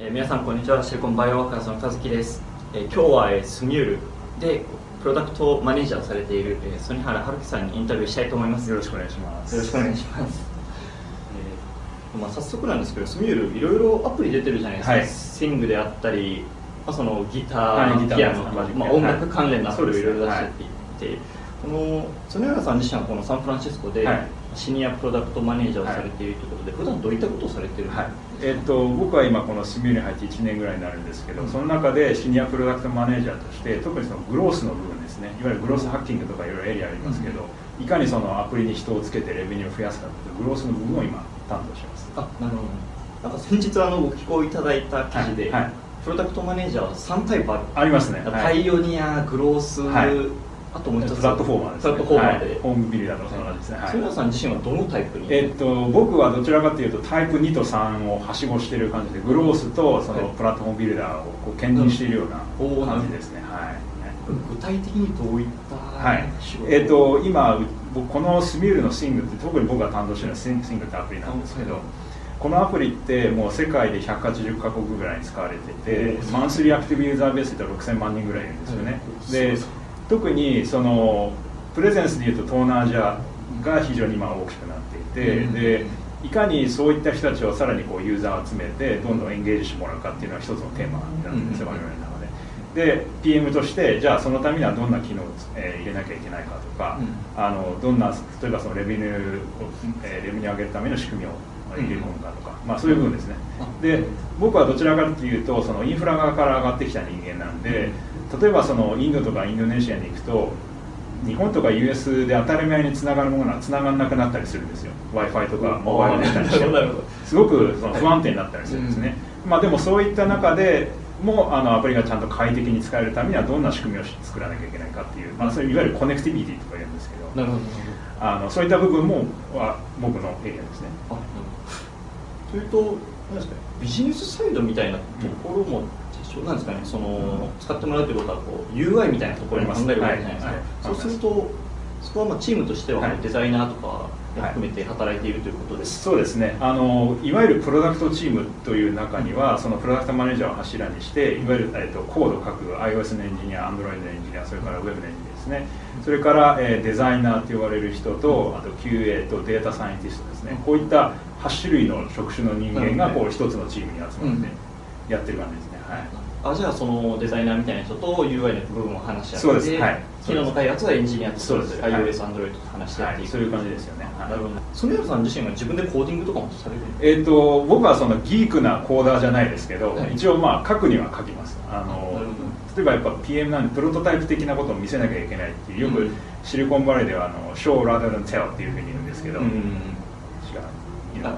えー、皆さんこんにちは。シリコンバイオワーカーズの和樹です、えー、今日は、えー、スミュールでプロダクトマネージャーをされている、えー、曽根原春樹さんにインタビューしたいと思います。よろしくお願いします。よろしくお願いします、えーまあ、早速なんですけどスミュールいろいろアプリ出てるじゃないですか、はい、スイングであったり、まあ、そのギター、はい、ピアノまあ、音楽関連のアプリをいろいろ出していて、はい。この曽根原さん自身はこのサンフランシスコでシニアプロダクトマネージャーをされているということで、はい、普段どういったことをされて。いるんですか、はいえーと、僕は今このスミューに入って1年ぐらいになるんですけど、その中でシニアプロダクトマネージャーとして特にそのグロースの部分ですね。いわゆるグロースハッキングとかいろいろエリアありますけど、いかにそのアプリに人をつけてレベニューを増やすかというグロースの部分を今担当します。あなるほど。なんか先日あのご寄稿いただいた記事で、はい。はい、プロダクトマネージャーは3タイプある。ありますね。パイオニアグロース、あともう一つ。プラットフォーマーです、ね、プラットフォーマーで、はい、ホームビルダーのそのですね、はい、さん自身はどのタイプに？えー、っと僕はどちらかというとタイプ2と3をはしごしている感じでグロースとそのプラットフォームビルダーをこう兼任しているような感じですね、はい。具体的にどういったはい。えー、っと今このスミュールのシングって特に僕が担当しているのはシングってアプリなんですけど、このアプリってもう世界で180カ国ぐらいに使われててマンスリーアクティブユーザーベースで6000万人ぐらいいるんですよね、で特にそのプレゼンスでいうと東南アジアが非常に今大きくなっていて、うん、でいかにそういった人たちをさらにこうユーザーを集めてどんどんエンゲージしてもらうかっていうのは一つのテーマなんですよ、うん、我々の中で。で PM としてじゃあそのためにはどんな機能を、えー、入れなきゃいけないかとか、うん、あのどんな例えばそのレベニューを、えー、レベニューを上げるための仕組みを入れ込むかとか、まあ、そういう部分ですね。で僕はどちらかというとそのインフラ側から上がってきた人間なんで例えばそのインドとかインドネシアに行くと日本とか US で当たり前につながるものがつながらなくなったりするんですよ。W i f i とかモバイルデータにして。すごくその不安定になったりするんですね、まあ、でもそういった中でもあのアプリがちゃんと快適に使えるためにはどんな仕組みを作らなきゃいけないかっていう、まあ、それいわゆる connectivity とか言うんですけど。なるほど。あのそういった部分もは僕のエリアですね。あというと何ですかビジネスサイドみたいなところも一緒なんですかねその、使ってもらうということはこう UI みたいなところに考えるわけじゃないですか、はいはい、そうするとそこはまあチームとしてはデザイナーとか含めて働いているということです、はい、そうですね。あのいわゆるプロダクトチームという中には、そのプロダクトマネージャーを柱にしていわゆる、えっと、コードを書く iOS のエンジニア Android のエンジニアそれから Web のエンジニアですね。それから、えー、デザイナーと呼ばれる人とあと QA とデータサイエンティストですね。こういった8種類の職種の人間がこう一つのチームに集まってやってる感じですね、はいあじゃあそのデザイナーみたいな人と UI の部分を話し合ってそうです、はい、機能の開発はエンジニアとそうです。iOS、Android と話してっていう、そういう感じですよね、なるほど。曽根原さん自身は自分でコーディングとかもされるえっ、と僕はそのギークなコーダーじゃないですけど、一応まあ書くには書きます。あの例えばやっぱ PM なんでプロトタイプ的なことを見せなきゃいけないっていうよくシリコンバレーではあの show rather than tell っていうふうに言うんですけど、うん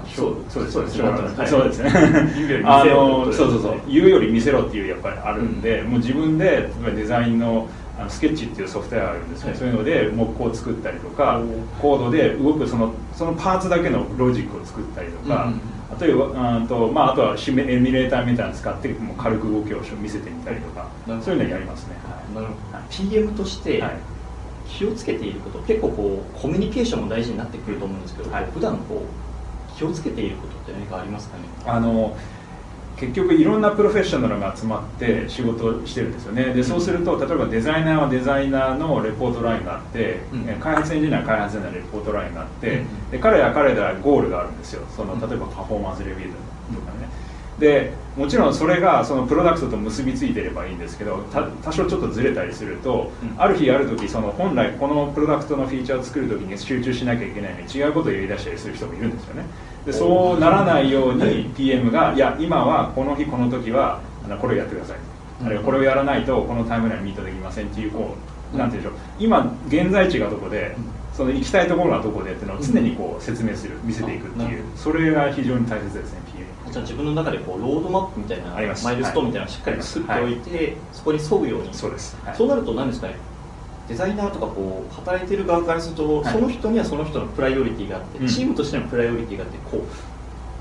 そうそうですそうですそうですね。あのそうそうそう。言うより見せろっていうやっぱりあるんで、もう自分で例えばデザインのあのスケッチっていうソフトウェアがあるんですけど、そういうので木工を作ったりとかコードで動くそのそのパーツだけのロジックを作ったりとか、例えばあと,、まあ、あとはシミエミュレーターみたいなの使ってもう軽く動きを見せてみたりとかそういうのやりますね、はい、なるほど。PM として気をつけていること、結構こうコミュニケーションも大事になってくると思うんですけど、はい、普段こう気をつけていることって何かありますかね？あの結局いろんなプロフェッショナルが集まって仕事をしてるんですよね。でそうすると例えばデザイナーはデザイナーのレポートラインがあって、うん、開発エンジニアは開発エンジニアのレポートラインがあって、うん、で彼ら彼らゴールがあるんですよ。その例えばパフォーマンスレビューとかね、でもちろんそれがそのプロダクトと結びついてればいいんですけど多少ちょっとずれたりすると、うん、ある日ある時その本来このプロダクトのフィーチャーを作る時に集中しなきゃいけないのに違うことを言い出したりする人もいるんですよねでそうならないように PM がいや今はこの日この時はこれをやってください。あるいはこれをやらないとこのタイムラインミートできませんっていうこうなんていうんでしょう。今現在地がどこでその行きたいところはどこでっていうのを常にこう説明する見せていくっていう。それが非常に大切ですねじゃあ自分の中でこうロードマップみたいなマイルストーンみたいなのをしっかり作っておいて、はい、そこに沿うように。そうです、はい、そうなると何ですかねデザイナーとかこう働いてる側からすると、はい、その人にはその人のプライオリティがあって、うん、チームとしてのプライオリティがあってこう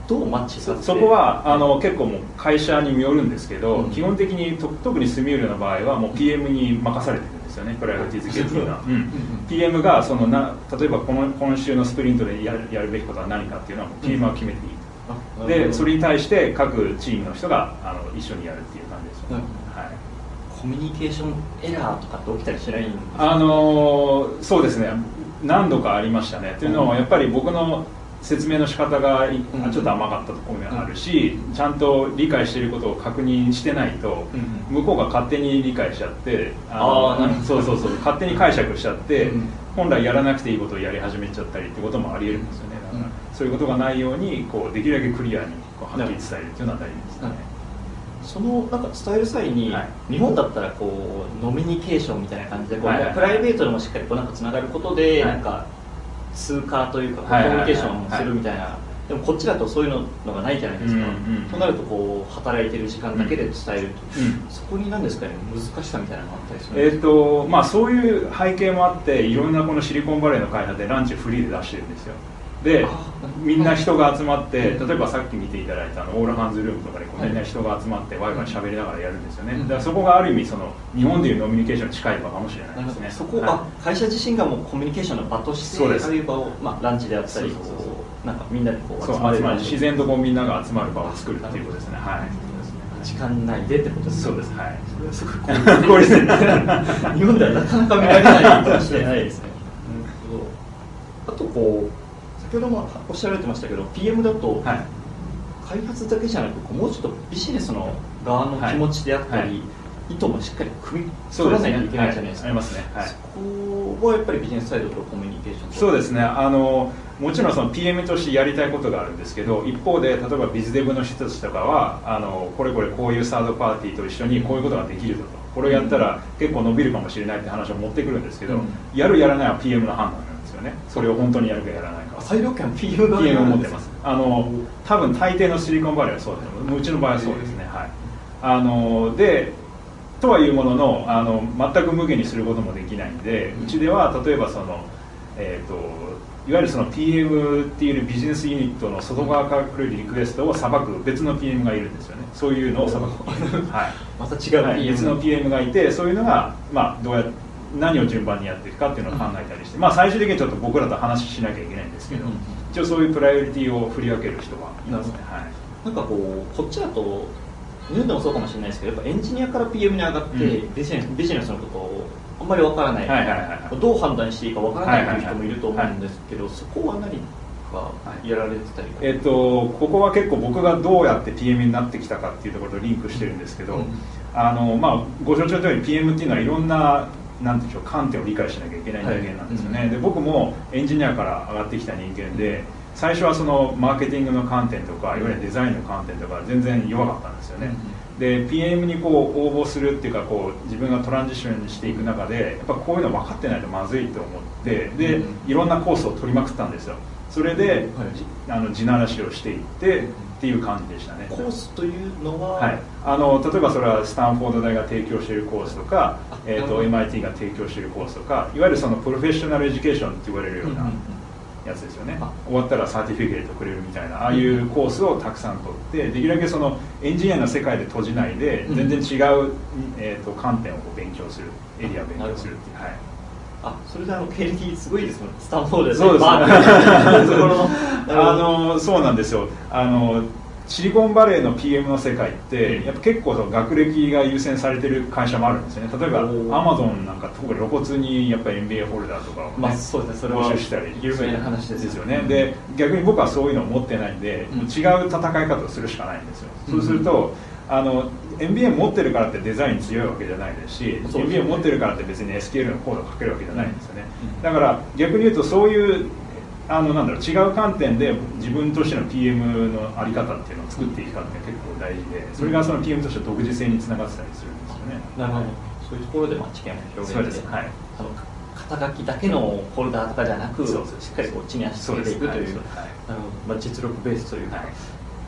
どうマッチさせて？そこはあの結構もう会社によるんですけど、うん、基本的に特に Smule の場合はもう PM に任されてるんですよねプライオリティ付けっていうのは、うん、PM がそのな例えばこの今週のスプリントでやるやるべきことは何かっていうのは PM は決めていいでそれに対して各チームの人があの一緒にやるっていう感じですよね、はい、コミュニケーションエラーとかって起きたりしないんですか？あのそうですね。何度かありましたね、というのはやっぱり僕の説明の仕方がちょっと甘かったところがあるし、ちゃんと理解していることを確認してないと、向こうが勝手に理解しちゃってああそうそうそう。勝手に解釈しちゃって、本来やらなくていいことをやり始めちゃったりってこともありえるんですよね。だから、そういうことがないようにこうできるだけクリアにこうはっきり伝えるっていうのは大事。ですね。そのなんか伝える際に、はい、日本だったらこうノミニケーションみたいな感じでこう、はいはい、プライベートでもしっかりこうなんかつながることで、はい、なんか通過というかコミュニケーションするみたいな、でもこっちだとそういうのがないじゃないですか、うんうん、となるとこう働いてる時間だけで伝えると、うん、そこに何ですかね難しさみたいなのがあったりするえーとまあ、そういう背景もあっていろんなこのシリコンバレーの開発でランチフリーで出してるんですよでみんな人が集まって例えばさっき見ていただいたあのオールハンズルームとかでこうみんな人が集まってワイワイ喋りながらやるんですよね、だからそこがある意味その日本でいうノミニケーションに近い場かもしれないですね。そこ、は会社自身がもうコミュニケーションの場としてそういう場を、まあ、ランチであったりなんかみんなでこう集まる。自然とこうみんなが集まる場を作るっていうことですね。はい。時間内でってことですそうです。はい。それはすごい効率的日本ではなかなか見られないかもしれないですね。あとこう先ほどもおっしゃられてましたけど PM だと、はい、開発だけじゃなくもうちょっとビジネスの側の気持ちであったり、はい。はい意図もしっかり組み取らないといけないじゃないですか、ねはい、ありますね、はい、そこはやっぱりビジネスサイドとコミュニケーションそうですね。あのもちろんその PM としてやりたいことがあるんですけど一方で例えばビズデブの人たちとかはあのこれこれこういうサードパーティーと一緒にこういうことができると。これをやったら結構伸びるかもしれないって話を持ってくるんですけど、うん、やるやらないは PM の判断よね。それを本当にやるかやらないか。裁量権 PM が PM を持ってます。あの多分大抵のシリコンバレーはそうですうちの場合はそうですね。はい。あのでとはいうもののあの全く無限にすることもできないんでうちでは例えばその、えーと、いわゆるその PM っていうビジネスユニットの外側から来るリクエストをさばく別の PM がいるんですよね。そういうのを。さばく、はい、また違う、はい、別の PM がいてそういうのが、まあ、どうや何を順番にやっていくかっていうのを考えたりして、まあ、最終的にちょっと僕らと話しなきゃいけないんですけど、一応そういうプライオリティを振り分ける人はいますね、はい、なんかこうこっちだと日本でもそうかもしれないですけどやっぱエンジニアから PM に上がって、うん、ビジネスビジネスのことをあんまりわからないはいはいはい、どう判断していいかわからないという人もいると思うんですけど、そこは何かやられてたり、えっと、ここは結構僕がどうやって PM になってきたかっていうところとリンクしてるんですけど、うん、あのまあ、ご承知の通り PM っていうのはいろんななんでしょう観点を理解しなきゃいけない人間なんですよね、はい。うん、で僕もエンジニアから上がってきた人間で最初はそのマーケティングの観点とかいわゆるデザインの観点とか全然弱かったんですよね、で PM にこう応募するっていうかこう自分がトランジションしていく中でやっぱこういうの分かってないとまずいと思ってでいろんなコースを取りまくったんですよ。それで、はい、あの地ならしをしていってっていう感じでしたね。コースというのは、はい、あの例えばそれはスタンフォード大が提供しているコースとか、えーと、と MIT が提供しているコースとかいわゆるその professional education って言われるような、やつですよね。終わったら certificate くれるみたいなああいうコースをたくさん取ってできるだけそのエンジニアの世界で閉じないで全然違う、えーと、観点を勉強するエリアを勉強するっていうはいあそれであの経歴すごいですもんスタンフォードでそうです、ね、あのそうなんですよ。あのシリコンバレーの PM の世界ってやっぱ結構その学歴が優先されてる会社もあるんですよね。例えばアマゾンなんか特に露骨にやっぱり MBA ホルダーとかを、ね、まあ、そうですね。それは募集したり有名な話ですよね。で逆に僕はそういうのを持ってないんで、うん、違う戦い方をするしかないんですよ、うん、そうするとあの MBA 持ってるからってデザイン強いわけじゃないですし、ね、MBA 持ってるからって別に SQL のコードを書けるわけじゃないんですよね、うん、だから逆に言うとそういうあのなんだろう違う観点で自分としての PM の在り方っていうのを作っていくかって結構大事でそれがその PM として独自性につながってたりするんですよね。なるほど、そういうところでまあ知見を広げて、はい、あの肩書きだけのフォルダーとかじゃなく、しっかりこう地に足つけていくという、はい、まあ、実力ベースというか、はい、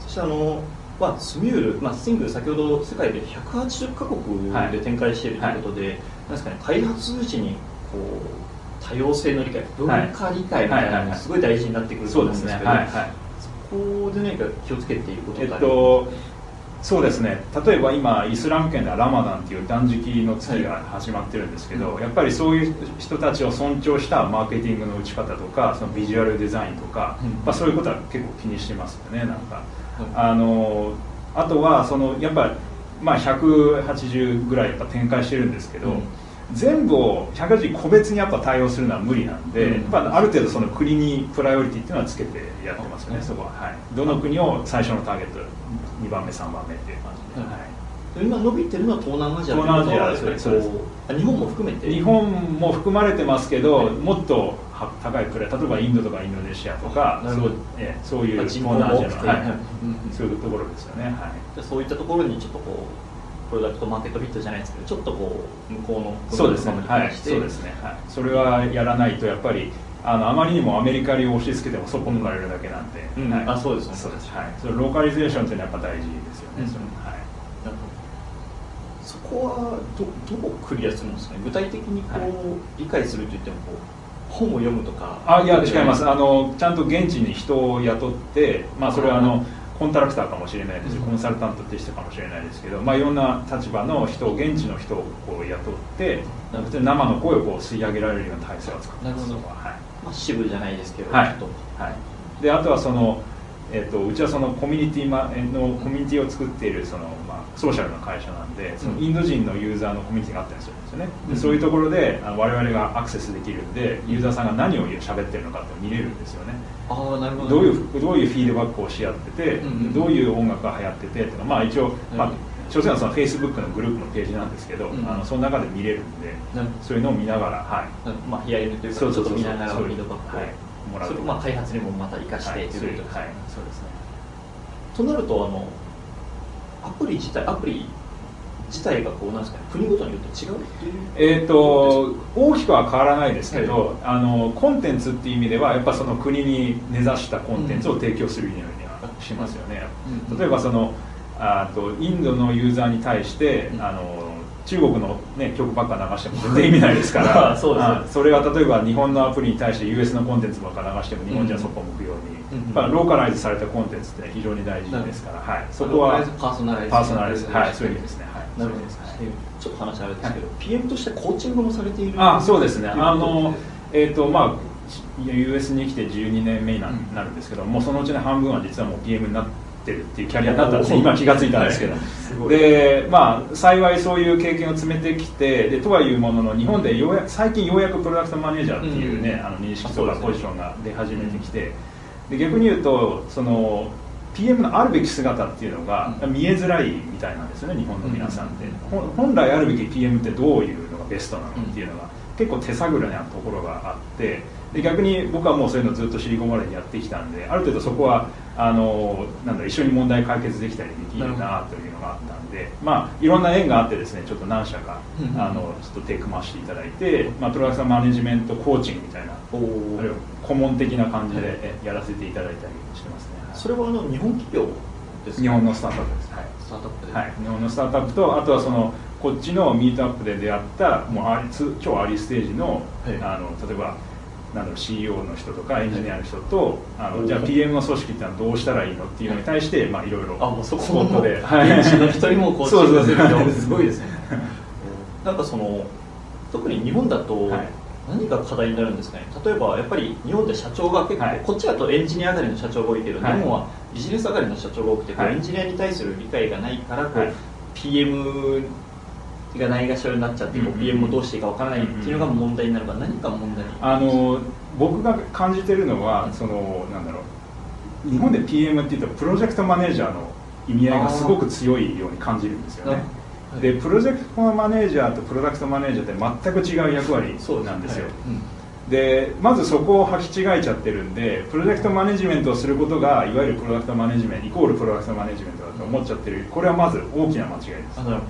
そしてあの、まあ、スミュール、まあ、スティング先ほど世界で180カ国で展開しているということで、はい、なんですかね開発時にこう多様性の理解文化理解みたいなのがすごい大事になってくると思うんですけど、そこで何か気をつけていることえっとそうですね。例えば今イスラム圏ではラマダンっていう断食の月が始まってるんですけど、はい、やっぱりそういう人たちを尊重したマーケティングの打ち方とかそのビジュアルデザインとか、うん、まあ、そういうことは結構気にしてますよねなんか、あのあとはそのやっぱまあ180ぐらいやっぱ展開してるんですけど、うん。全部を180個別にやっぱ対応するのは無理なんで、うん、やっぱある程度その国にプライオリティっていうのはつけてやってますよね、うん、そこは、はい、どの国を最初のターゲット2番目3番目っていう感じで、はい。今伸びてるのは東南アジア東南アジアですね日本も含めて。日本も含まれてますけど、はい、もっと高いプライ例えばインドとかインドネシアとかそうえそういう東南アジアの、はい、そういうところですよね、はい、そういったところにちょっとこうプロダクトマーケットフィットじゃないですけどちょっとこう向こうのそうですね。はい。そうですね、はい、それはやらないとやっぱりあのあまりにもアメリカに押し付けてもそっぽ抜かれるだけなんで、うん。はい、あそうです。ねそうです。はい。そのローカリゼーションっていうのはやっぱ大事ですよね、うん、そのはい。そこはどどうクリアするんですかね？具体的にこう、はい、理解するといってもこう本を読むとか。あいや違います。あのちゃんと現地に人を雇ってまあそれはあの、うんコンタラクターかもしれないです。し、コンサルタントって人かもしれないですけど、まあ、いろんな立場の人現地の人をこう雇って生の声をこう吸い上げられるような体制を作ってますなるほど、はい。まあ、支部じゃないですけど、はい、はい、であとはそのえーと、うちはそのコミュニティのコミュニティを作っているその、まあ、ソーシャルな会社なんでそのインド人のユーザーのコミュニティがあったりするんですよね、でそういうところで我々がアクセスできるんでユーザーさんが何を喋ってるのかって見れるんですよね。あなるほど。どういうどういうフィードバックをし合ってて、どういう音楽が流行っててっていうのまあ一応、まあ、所詮はそのフェイスブックのグループのページなんですけど、うん、あのその中で見れるんで、そういうのを見ながら、はい。まあ、ヒアリングというかちょっと見ながらフィードバックを、はい、もらうそれまあ開発にもまた生かして、はい、ということですね、はい、そうですね。となるとあのアプリ自体アプリ自体がこうなんですかね国ごとによって違う？えっ、と大きくは変わらないですけど、はい、あのコンテンツっていう意味ではやっぱその国に根ざしたコンテンツを提供するようにはしますよね、うん、例えばそのあとインドのユーザーに対して、うん、あの中国の、ね、曲ばっか流しても全然意味ないですから そうです、ね、それは例えば日本のアプリに対して US のコンテンツばっか流しても日本人はそこ向くように、うん、まあ、ローカライズされたコンテンツって非常に大事ですから、はい、そこはパーソナライズパーソナライズはいそういう意味ですね、はい、なるほどちょっと話あれですけど、はい、PM としてコーチングもされているあそうですね。あのえっ、ー、とまあ US に来て12年目になるんですけど、うん、もうそのうちの半分は実はもう PM になってるっていうキャリアだったんです今気が付いたんですけど、でまあ幸いそういう経験を詰めてきてでとはいうものの日本でようや最近ようやくプロダクトマネージャーっていうね、うん、あの認識とかポジションが出始めてきて、で逆に言うとその PM のあるべき姿っていうのが見えづらいみたいなんですよね日本の皆さんって、本来あるべき PM ってどういうのがベストなのっていうのが結構手探りなところがあってで逆に僕はもうそういうのずっとシリコンバレーにやってきたんである程度そこはあのなんだ一緒に問題解決できたりできるなというのがあったんで、まあ、いろんな縁があってですねちょっと何社か、あのちょっと手組ましていただいて、まあ、プロダクトマネジメントコーチングみたいなあるいは顧問的な感じでやらせていただいたりそれはあの日本企業です日本のスタートアップです、はい、スタートアップで、はい、日本のスタートアップとあとはそのこっちのミートアップで出会ったもうアリ超アリステージの,、あの例えばなんだろう CEO の人とかエンジニアの人と、あのじゃあ PM の組織ってのはどうしたらいいのっていうのに対して、まあ、いろいろあもうそこスポットで。現地の人にもこうチームするってすごいですね。なんかその特に日本だと、何が課題になるんですかね？例えばやっぱり日本で社長が結構、はい、こっちだとエンジニア上がりの社長が多いけど、はい、日本はビジネス上がりの社長が多くて、はい、エンジニアに対する理解がないからこう、はい、PM がないがしろになっちゃって、うん、PM もどうしていいかわからないっていうのが問題になるか、何か問題あの僕が感じてるのは、そのなんだろう。日本で PM っていうとプロジェクトマネージャーの意味合いがすごく強いように感じるんですよねでプロジェクトマネージャーとプロダクトマネージャーって全く違う役割なんですよ、でまずそこを履き違えちゃってるんでプロジェクトマネジメントをすることがいわゆるプロダクトマネジメントイコールプロダクトマネジメント思っちゃってる。これはまず大きな間違いで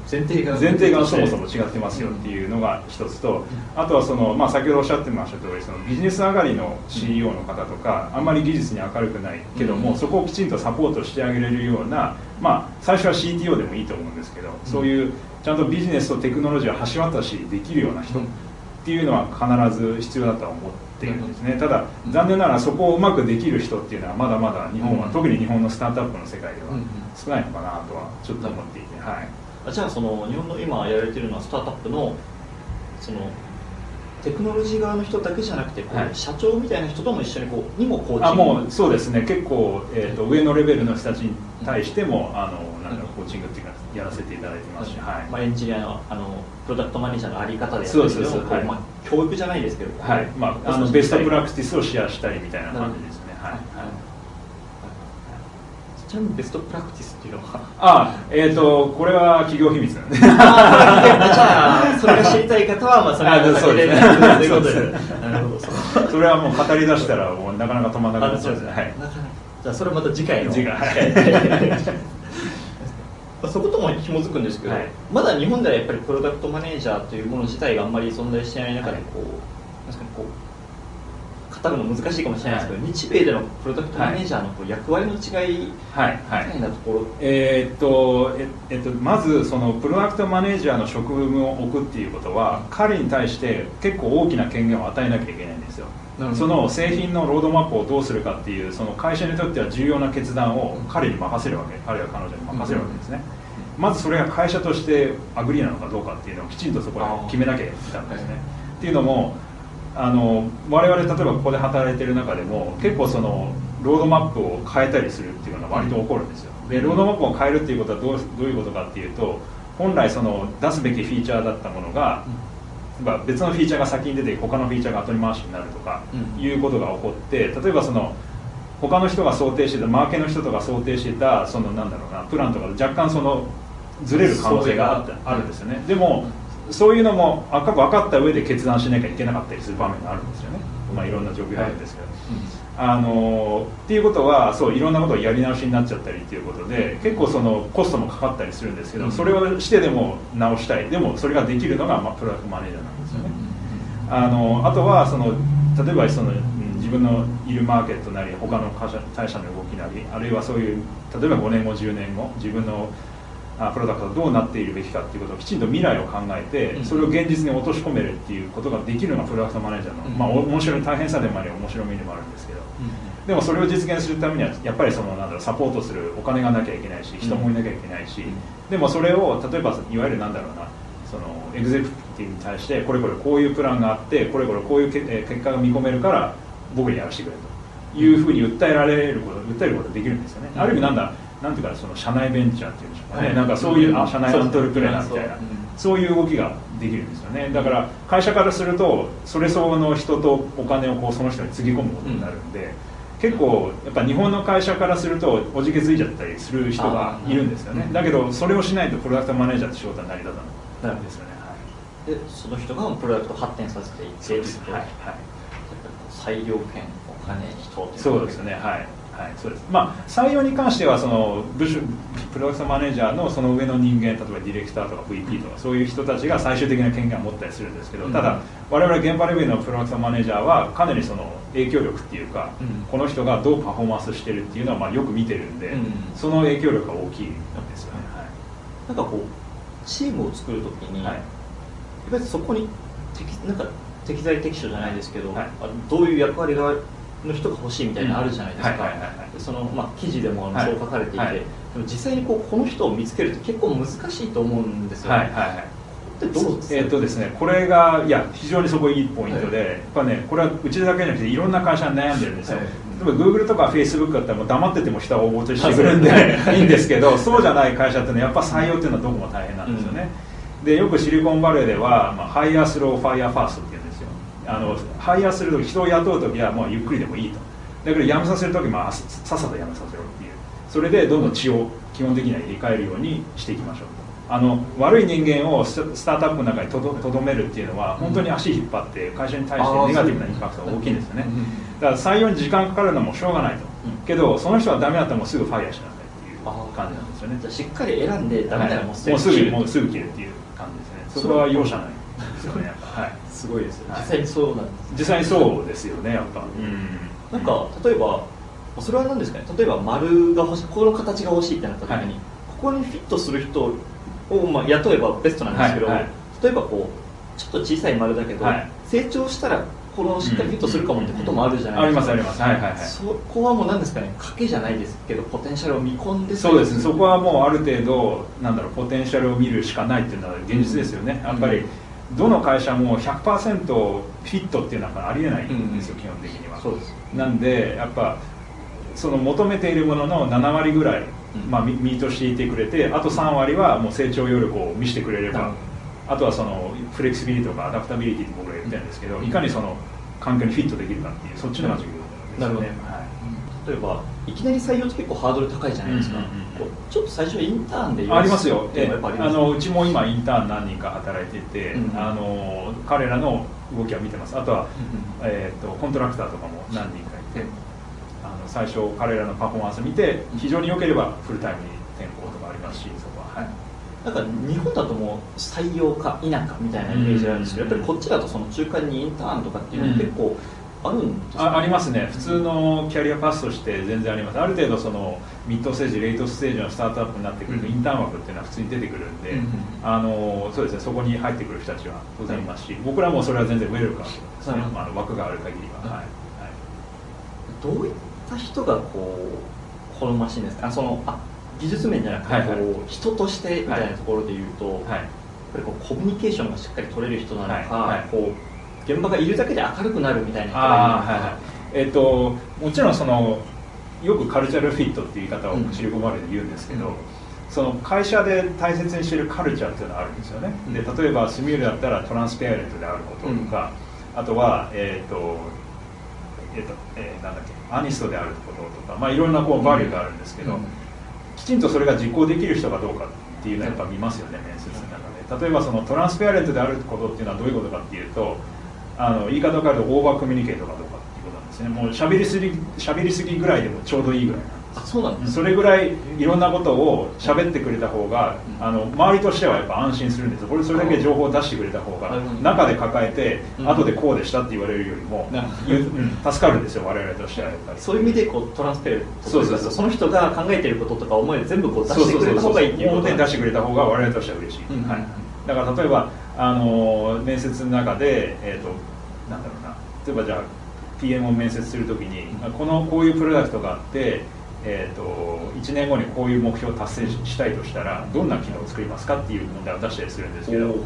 す。前提が前提がそもそも違ってますよっていうのが一つと、あとはその、まあ、先ほどおっしゃってました通りそりビジネス上がりの CEO の方とかあんまり技術に明るくないけども、そこをきちんとサポートしてあげれるような、まあ、最初は CTO でもいいと思うんですけど、そういうちゃんとビジネスとテクノロジーを橋渡しできるような人、っていうのは必ず必要だとは思っているんですね。ただ残念ながらそこをうまくできる人っていうのはまだまだ日本は、特に日本のスタートアップの世界では少ないのかなとはちょっと思っていて、はい、じゃあその日本の今やられてるのはスタートアップのそのテクノロジー側の人だけじゃなくて、はい、社長みたいな人とも一緒にこうにもコーチングあもうそうですね。結構、えーと、上のレベルの人たちに対しても、あのなんだろうコーチングっていうかやらせていただいてますし、はい。まあ、エンジニアのあのプロダクトマネージャーのあり方でやってるそうそうはい。まあ、教育じゃないですけど、はい。まあ、あのベストプラクティスをシェアしたりみたいな感じですね、ちなみにベストプラクティスっていうのは？あえっ、ー、とこれは企業秘密。なんでじゃあそれが知りたい方はまあそれはそうですね。ということで。なるほど。それはもう語り出したらもうなかなか止まらなくなっちゃうんで。すね、はい、じゃあそれまた次回の。次回。はいそことも紐づくんですけど、はい、まだ日本ではやっぱりプロダクトマネージャーというもの自体があんまり存在していない中でこう、はい、確かにこう語るの難しいかもしれないですけど、はい、日米でのプロダクトマネージャーのこう役割の違い。みたいなところ、えー、っとええっとまずそのプロダクトマネージャーの職務を置くっていうことは彼に対して結構大きな権限を与えなきゃいけないんですよその製品のロードマップをどうするかっていうその会社にとっては重要な決断を彼に任せるわけ。あるいは彼女に任せるわけですね、まずそれが会社として agree なのかどうかっていうのをきちんとそこで決めなきゃいけないんですね。っていうのもあの我々例えばここで働いてる中でも結構そのロードマップを変えたりするっていうのが割と起こるんですよ。でロードマップを変えるっていうことはどうどういうことかっていうと本来その出すべきフィーチャーだったものが、まあ、別のフィーチャーが先に出て他のフィーチャーが後に回しになるとかいうことが起こって例えばその他の人が想定してたマーケの人とか想定してたそのなんだろうなプランとか若干そのずれる可能性があるんですよね。でもそういうのも分かった上で決断しなきゃいけなかったりする場面があるんですよね、まあ、いろんな状況があるんですけど、はい、あのっていうことはそういろんなことをやり直しになっちゃったりっていうことで結構そのコストもかかったりするんですけど、それをしてでも直したい。でもそれができるのが、まあ、プロダクトマネージャーなんですよね、あのあとはその例えばその自分のいるマーケットなり他の会社会社の動きなりあるいはそういう例えば5年後10年後自分のプロダクトがどうなっているべきかっていうことをきちんと未来を考えてそれを現実に落とし込めるっていうことができるのがプロダクトマネージャーの、まあ、面白い大変さでもあり面白みでもあるんですけど、でもそれを実現するためにはやっぱりそのなんだろうサポートするお金がなきゃいけないし人もいなきゃいけないし、でもそれを例えばいわゆるなんだろうなそのエグゼクティブに対してこれこれこういうプランがあってこれこれこういうけ、え結果が見込めるから僕にやらせてくれというふうに訴えられること訴えることができるんですよね、ある意味なんだなんていうかその社内ベンチャーっていうんでしょうかね、はい、なんかそういう、あ社内アントレプレナーみたいな。そういう動きができるんですよね。だから会社からするとそれ相応の人とお金をこうその人につぎ込むことになるんで、結構やっぱ日本の会社からするとおじけづいちゃったりする人がいるんですよね。だけどそれをしないとプロダクトマネージャーって仕事は成り立たないんですよね、はい、でその人がプロダクト発展させていってはい。はい、裁量権お金人そうですね。はいはい、そうです。まあ、採用に関してはその部署プロダクトマネージャーのその上の人間例えばディレクターとか VP とかそういう人たちが最終的な権限を持ったりするんですけど、ただ我々現場レベルのプロダクトマネージャーはかなりその影響力っていうか、うん、この人がどうパフォーマンスしてるっていうのはまあよく見てるんで、うん、その影響力が大きいんですよね、はい、なんかこうチームを作るときに、はい、やっぱりそこに適なんか適材適所じゃないですけど、はい、どういう役割がの人が欲しいみたいなのあるじゃないですか。その、まあ、記事でもそう書かれていて、はい。はい、でも実際にこうこの人を見つけるって結構難しいと思うんですよ、ね、はいはいはい。えーとですね、これがいや非常にそこいいポイントで、はい、やっぱねこれはうちだけじゃなくていろんな会社が悩んでるんですよ、はい、例えば Google とか Facebook だったらもう黙ってても人は応募してくれるんでい。いんですけどそうじゃない会社ってねやっぱ採用っていうのはどこも大変なんですよね、うん、でよくシリコンバレーでは、まあ、 hire slow fire fast っていうあのハイヤーする時人を雇う時はもうゆっくりでもいいと。だけど辞めさせる時もさっさと辞めさせろっていう。それでどんどん血を基本的には入れ替えるようにしていきましょうと。あの悪い人間をスタートアップの中にとどめるっていうのは本当に足引っ張って会社に対してネガティブなインパクトが大きいんですよね。だから採用に時間かかるのもしょうがないと。けどその人はダメだったらもうすぐファイヤーしなさいっていう感じなんですよね。じゃしっかり選んでダメならもうすぐ、はい、もうすぐ切るっていう感じですね。そこは容赦ないですよねはいすごいですよ、実際にそうなんです実際にそうですよねやっぱ。うん。なんか例えばそれは何ですかね？例えば丸が欲しいこの形が欲しいってなった時に、はい、ここにフィットする人を、まあ、雇えばベストなんですけど、はいはい、例えばこうちょっと小さい丸だけど、はい、成長したらこのしっかりフィットするかもってこともあるじゃないですか、ありますあります。はいはいはい。そこはもう何ですかね？賭けじゃないですけどポテンシャルを見込んでそうですね。そこはもうある程度なんだろうポテンシャルを見るしかないっていうのは現実ですよね、うん、やっぱりどの会社も100%フィットっていうのはありえないんですよ、うん、基本的には。そうです。なんでやっぱその求めているものの7割ぐらい、まあ、 meet していてくれてあと3割はもう成長余力を見せてくれれば、あとはその flexibility とか adaptability って僕が言ってるんですけど、いかにその環境にフィットできるかっていうそっちのが重要ですね、なるほど、はい、例えばいきなり採用って結構ハードル高いじゃないですか、うんうんうん、ちょっと最初はインターンでありますよ。えあのうちも今インターン何人か働いてて、うんうん、あの彼らの動きは見てます。あとは、うんうん、えーと、とコントラクターとかも何人かいて、あの最初彼らのパフォーマンス見て非常に良ければフルタイムに転校とかありますしそこは。はい。なんか日本だともう採用か否かみたいなイメージあるんですけど、やっぱりこっちだとその中間にインターンとかっていうの結構あるんですか、ね、あありますね。普通のキャリアパスとして全然あります。ある程度そのミッドステージレイトステージのスタートアップになってくると、インターン枠っていうのは普通に出てくるんで、あのそうですね。そこに入ってくる人たちは当然いますし、僕らもそれは全然ウェルカムです。ね、あの枠がある限りは、はい。はい、どういった人がこう好ましいんですか？あそのあ技術面じゃなくて、はいはい、人としてみたいなところで言うと、はい、やっぱりこうコミュニケーションがしっかり取れる人なのか、はい。はい、こう現場がいるだけで明るくなるみたいなはいはい、えーと、もちろんそのよくカルチャルフィットっていう言い方をシリコンバレーで言うんですけど、うん、その会社で大切にしているカルチャーっていうのがあるんですよね、うん、で例えばスミュールだったらトランスペアレントであることとか、うん、あとは、えーとえーとえー、なんだっけアニストであることとか、まあ、いろんなこうバリューがあるんですけど、きちんとそれが実行できる人かどうかっていうのはやっぱ見ますよね面接の中で。例えばそのトランスペアレントであることっていうのはどういうことかっていうとあの言い方を変えるとオーバーコミュニケートかどうかっていうことなんですね。もう喋りすぎ喋りすぎぐらいでもちょうどいいぐらいなんあそうなんそれぐらいいろんなことを喋ってくれた方が、あの周りとしてはやっぱ安心するんですこれそれだけ情報を出してくれた方が中で抱えて、後でこうでしたって言われるよりも、助かるんですよ我々としてはやっぱり。そういう意味でこうトランスペルそうそうそうその人が考えてることとか思いで全部こう出してくれた方がいいっていうこと出してくれた方が我々としては嬉しい、はい、だから例えばあの面接の中で、えーと、なんだろうな。例えばじゃあ PM を面接するときに、このこういうプロダクトがあってえーと、1年後にこういう目標を達成したいとしたらどんな機能を作りますかっていう問題を出したりするんですけど、はい、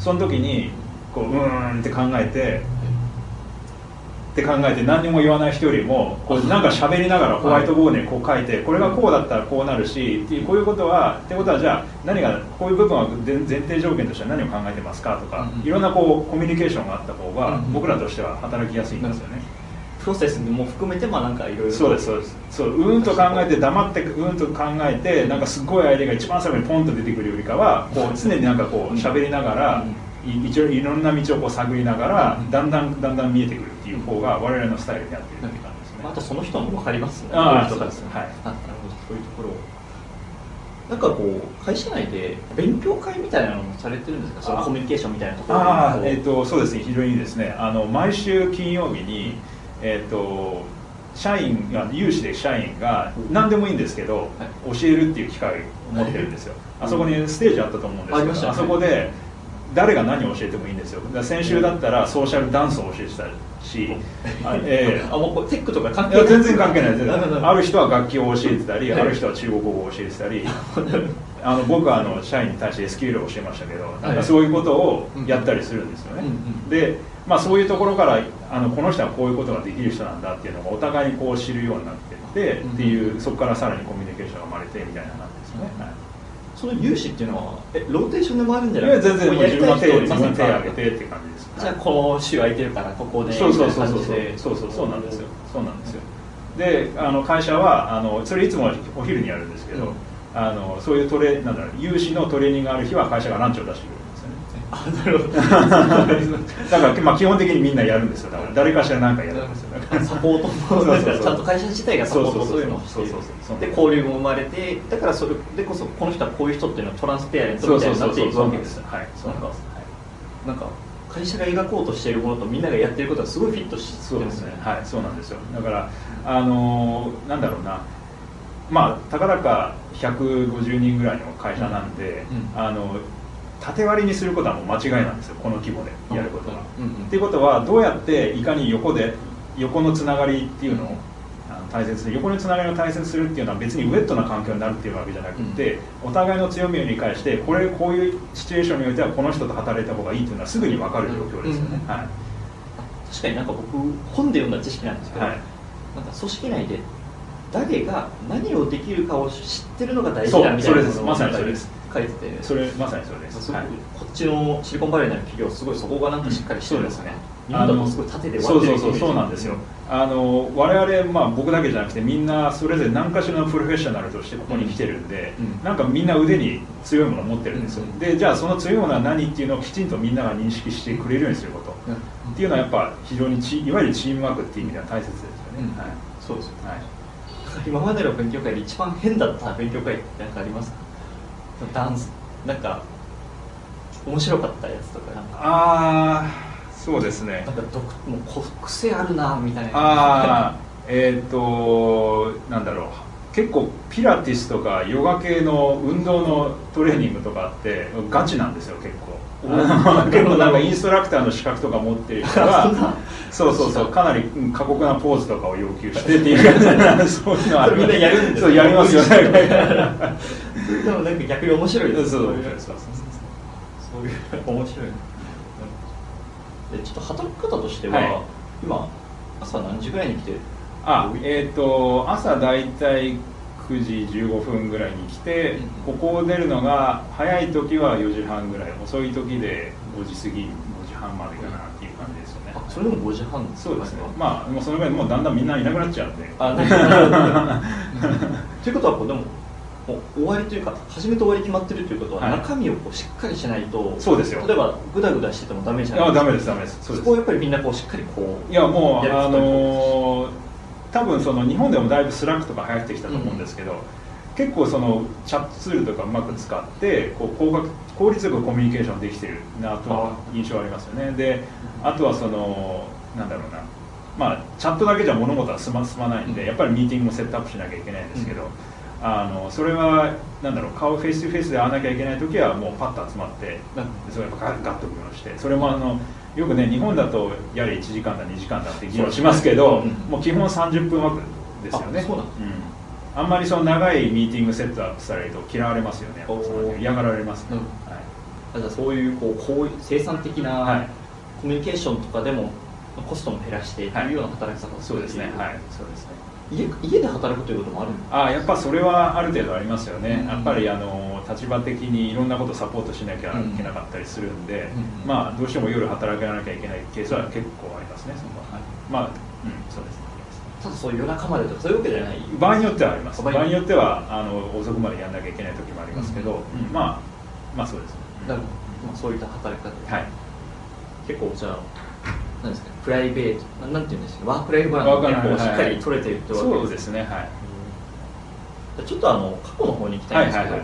その時にこううーんって考えて、って考えて何にも言わない人よりもこうなんか喋りながらホワイトボードにこう書いてこれがこうだったらこうなるしっていうこういうことはってことはじゃあ何がこういう部分は前提条件としては何を考えてますかとかいろんなこうコミュニケーションがあった方が僕らとしては働きやすいんですよね。プロセスも含めてまあなんかいろいろそうですそうです。そううんと考えて黙ってうんと考えてなんかすごいアイデアが一番最後にポンと出てくるよりかはこう常になんかこう喋りながら、一応いろんな道をこう探りながら、だんだんだんだん見えてくるっていう方が我々のスタイルになってるっていう感じですね、あとその人も分かりますね。ああそうです。はいあなるほどそういうところなんかこう会社内で勉強会みたいなのもされてるんですか？そのコミュニケーションみたいなところああ、えーと、そうですね。非常にですね。あの毎週金曜日に、えーと社員が有志で社員が何でもいいんですけど、教えるっていう機会を持ってるんですよ、あそこにステージあったと思うんですけど、あそこで誰が何を教えてもいいんですよ。先週だったらソーシャルダンスを教えてたし、あえー、あもうテックとか関係ない。全然関係ないある人は楽器を教えてたり、ある人は中国語を教えてたりあの僕はあの社員に対して SQL を教えましたけど、なんかそういうことをやったりするんですよね、でまあ、そういうところからあのこの人はこういうことができる人なんだっていうのがお互いにこう知るようになってってっていうそこからさらにコミュニケーションが生まれてみたいなその融資っていうのはえローテーションで回るんじゃない？ですか全然自分の手を自分の手を挙げてって感じですじゃあこの週空いてるからここでそうそうそうそう。そうそうそうなんですよ。そうなんですよ。であの会社はあのそれいつもお昼にやるんですけど、うん、あのそういうトレなんだろう融資のトレーニングがある日は会社がランチを出してくる。あなるほど。だからまあ基本的にみんなやるんですよ。だから誰かしら何かやるんですよ。サポートもちゃんと会社自体がサポートそういうのをしてで交流も生まれてだからそれでこそこの人はこう。いう人っていうのはトランスペアレントみたいになっていくわけですはいそう。なんか、なんか会社が描こう。としているものとみんながやってることはすごいフィットしてそう。ですねはいそうなんですよだからあのー、なんだろう。なまあたかだか150人ぐらいの会社なんで、うん、あの縦割りにすることはもう間違いなんですよこの規模でやることは。っていうことはどうやっていかに横で横のつながりっていうのを大切で横につながりを大切にするっていうのは別にウェットな環境になるっていうわけじゃなくて、お互いの強みを理解してこれこういうシチュエーションにおいてはこの人と働いた方がいいっていうのはすぐに分かる状況ですよね、はい、確かになんか僕本で読んだ知識なんですけど、はい、なんか組織内で誰が何をできるかを知ってるのが大事だみたいなのをまさにそれです書いてて。それまさにそれです、はい、こっちのシリコンバレーの企業すごいそこがなんかしっかりしてるんですね、日本だとすごい縦で割ってるそうそうそうそうなんですよ、あの我々、まあ、僕だけじゃなくてみんなそれぞれ何かしらのプロフェッショナルとしてここに来てるんで、うん、なんかみんな腕に強いものを持ってるんですよ、うん、でじゃあその強いものは何っていうのをきちんとみんなが認識してくれるようにすること、うん、っていうのはやっぱ非常にちいわゆるチームワークっていう意味では大切ですよね、はい、そうですよ、はい、今までの勉強会で一番変だった勉強会って何かありますか？ダンスなんか面白かったやつとか。なんかああそうですね。なんか独もう癖あるなみたいな。ああえっ、ー、となんだろう。結構ピラティスとかヨガ系の運動のトレーニングとかってガチなんですよ結構。結構 なんかインストラクターの資格とか持ってる人がそうそうそうかなり過酷なポーズとかを要求してっていう。そういうのある。みんなやるんですそうやりますよね でもなんか逆に面白い。ですそう。そうそうそういう面白い。でちょっと働き方としては、はい、今朝何時ぐらいに来て？あえっ、ー、と朝大体9時15分ぐらいに来て、ここを出るのが早い時は4時半ぐらい。遅い時で5時過ぎ5時半までかなっていう感じですよね、あそれでも5時半。そうですね。まあもうそのぐらいもうだんだんみんないなくなっちゃうんで。あ ということはこうでももう終わりというか始めと終わり決まってるということは、中身をこうしっかりしないとそうですよ。例えばぐだぐだしててもダメじゃないですかあダメです。ダメです。そこをやっぱりみんなこうしっかりこういやもうあのー、多分その日本でもだいぶ Slack とか流行ってきたと思うんですけど、うん、結構そのチャットツールとかうまく使ってこう効果効率よくコミュニケーションできてるなとは印象ありますよね。であとはそのなんだろうな。まあチャットだけじゃ物事は進ま進まないんで、やっぱりミーティングもセットアップしなきゃいけないんですけど、うんあのそれはなんだろう顔フェイスフェイスで会わなきゃいけない時はもうパッと集まってそれやっぱガッと組みしてそれもあのよくね日本だとやれ1時間だ2時間だって議論しますけど、もう基本30分枠ですよね。うん、あんまりその長いミーティングセットアップされると嫌われますよね。嫌がられますね、うん。はい、じゃあそういうこうこう生産的なコミュニケーションとかでもコストも減らしてというような働き方をする、はい、そうですね。はい。そうですね家家で働くということもあるあやっぱそれはある程度ありますよね、うん、やっぱりあの立場的にいろんなことをサポートしなきゃいけなかったりするんで、うん、まあどうしても夜働かなきゃいけないケースは結構ありますね、はい、まあ、うん、そうですね。ただそういう夜中までとかそういうわけじゃない？場合によってはあります。場合によって？はあの遅くまでやんなきゃいけない時もありますけど、まあまあそうですね。まあ、そういった働き方。はい。結構じゃあなんですかプライベートなんていうんですかワークライフバランスが結構しっかり取れてるってわけです、そうですねはい。ちょっとあの過去の方に行きたいんですけど、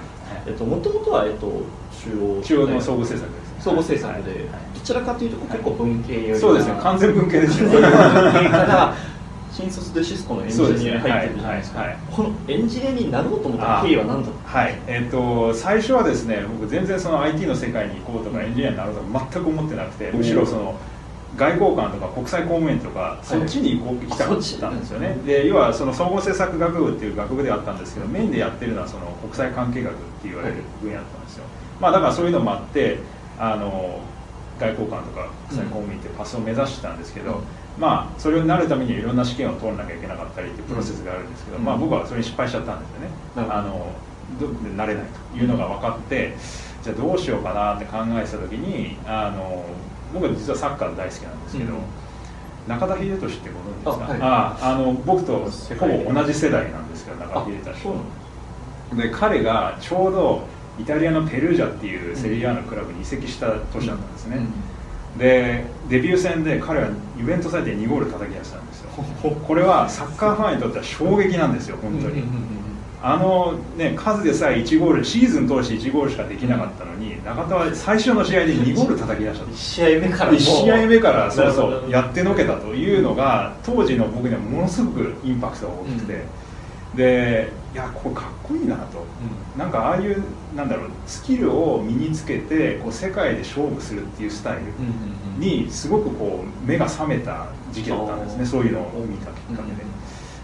えっともともとはえっと中央中央の総合政策です、ね、総合政策で、どちらかというと結構文系よりそうですね完全文系ですよ文系から新卒でシスコのエンジニアに入ってるじゃないですか、このエンジニアになろうと思った経緯は何だったはい。えーと、最初はですね僕全然その IT の世界に行こうとかエンジニアになろうとか全く思ってなくてむしろその、外交官とか国際公務員とかそっちに行こう行きたかったんですよね、で要はその総合政策学部っていう学部であったんですけどメインでやってるのはその国際関係学って言われる分野だったんですよ、まあだからそういうのもあってあの外交官とか国際公務員ってパスを目指してたんですけど、うん、まあそれになるためにはいろんな試験を通らなきゃいけなかったりっていうプロセスがあるんですけど、うん、まあ僕はそれに失敗しちゃったんですよね、うん、あのなれないというのが分かって、じゃあどうしようかなって考えてた時にあの僕は実はサッカー大好きなんですけど、うん、中田英寿ってご存知ですか？あ、はい、ああの僕とほぼ同じ世代なんですけど中田英寿で彼がちょうどイタリアのペルージャっていうセリアのクラブに移籍した年だったんですね、うん、でデビュー戦で彼はイベントサイトで2ゴール叩き出したんですよ。これはサッカーファンにとっては衝撃なんですよ本当に、あの、ね、数でさえ1ゴールシーズン通して1ゴールしかできなかったのに中田は最初の試合で2ゴール叩き出した1試合目から1試合目からそうそうやってのけたというのが当時の僕にはものすごくインパクトが大きくて、でいやこれかっこいいなと、うん、なんかああいうなんだろうスキルを身につけてこう世界で勝負するっていうスタイルにすごくこう目が覚めた時期だったんですね。そう。いうのを見たきっかけで。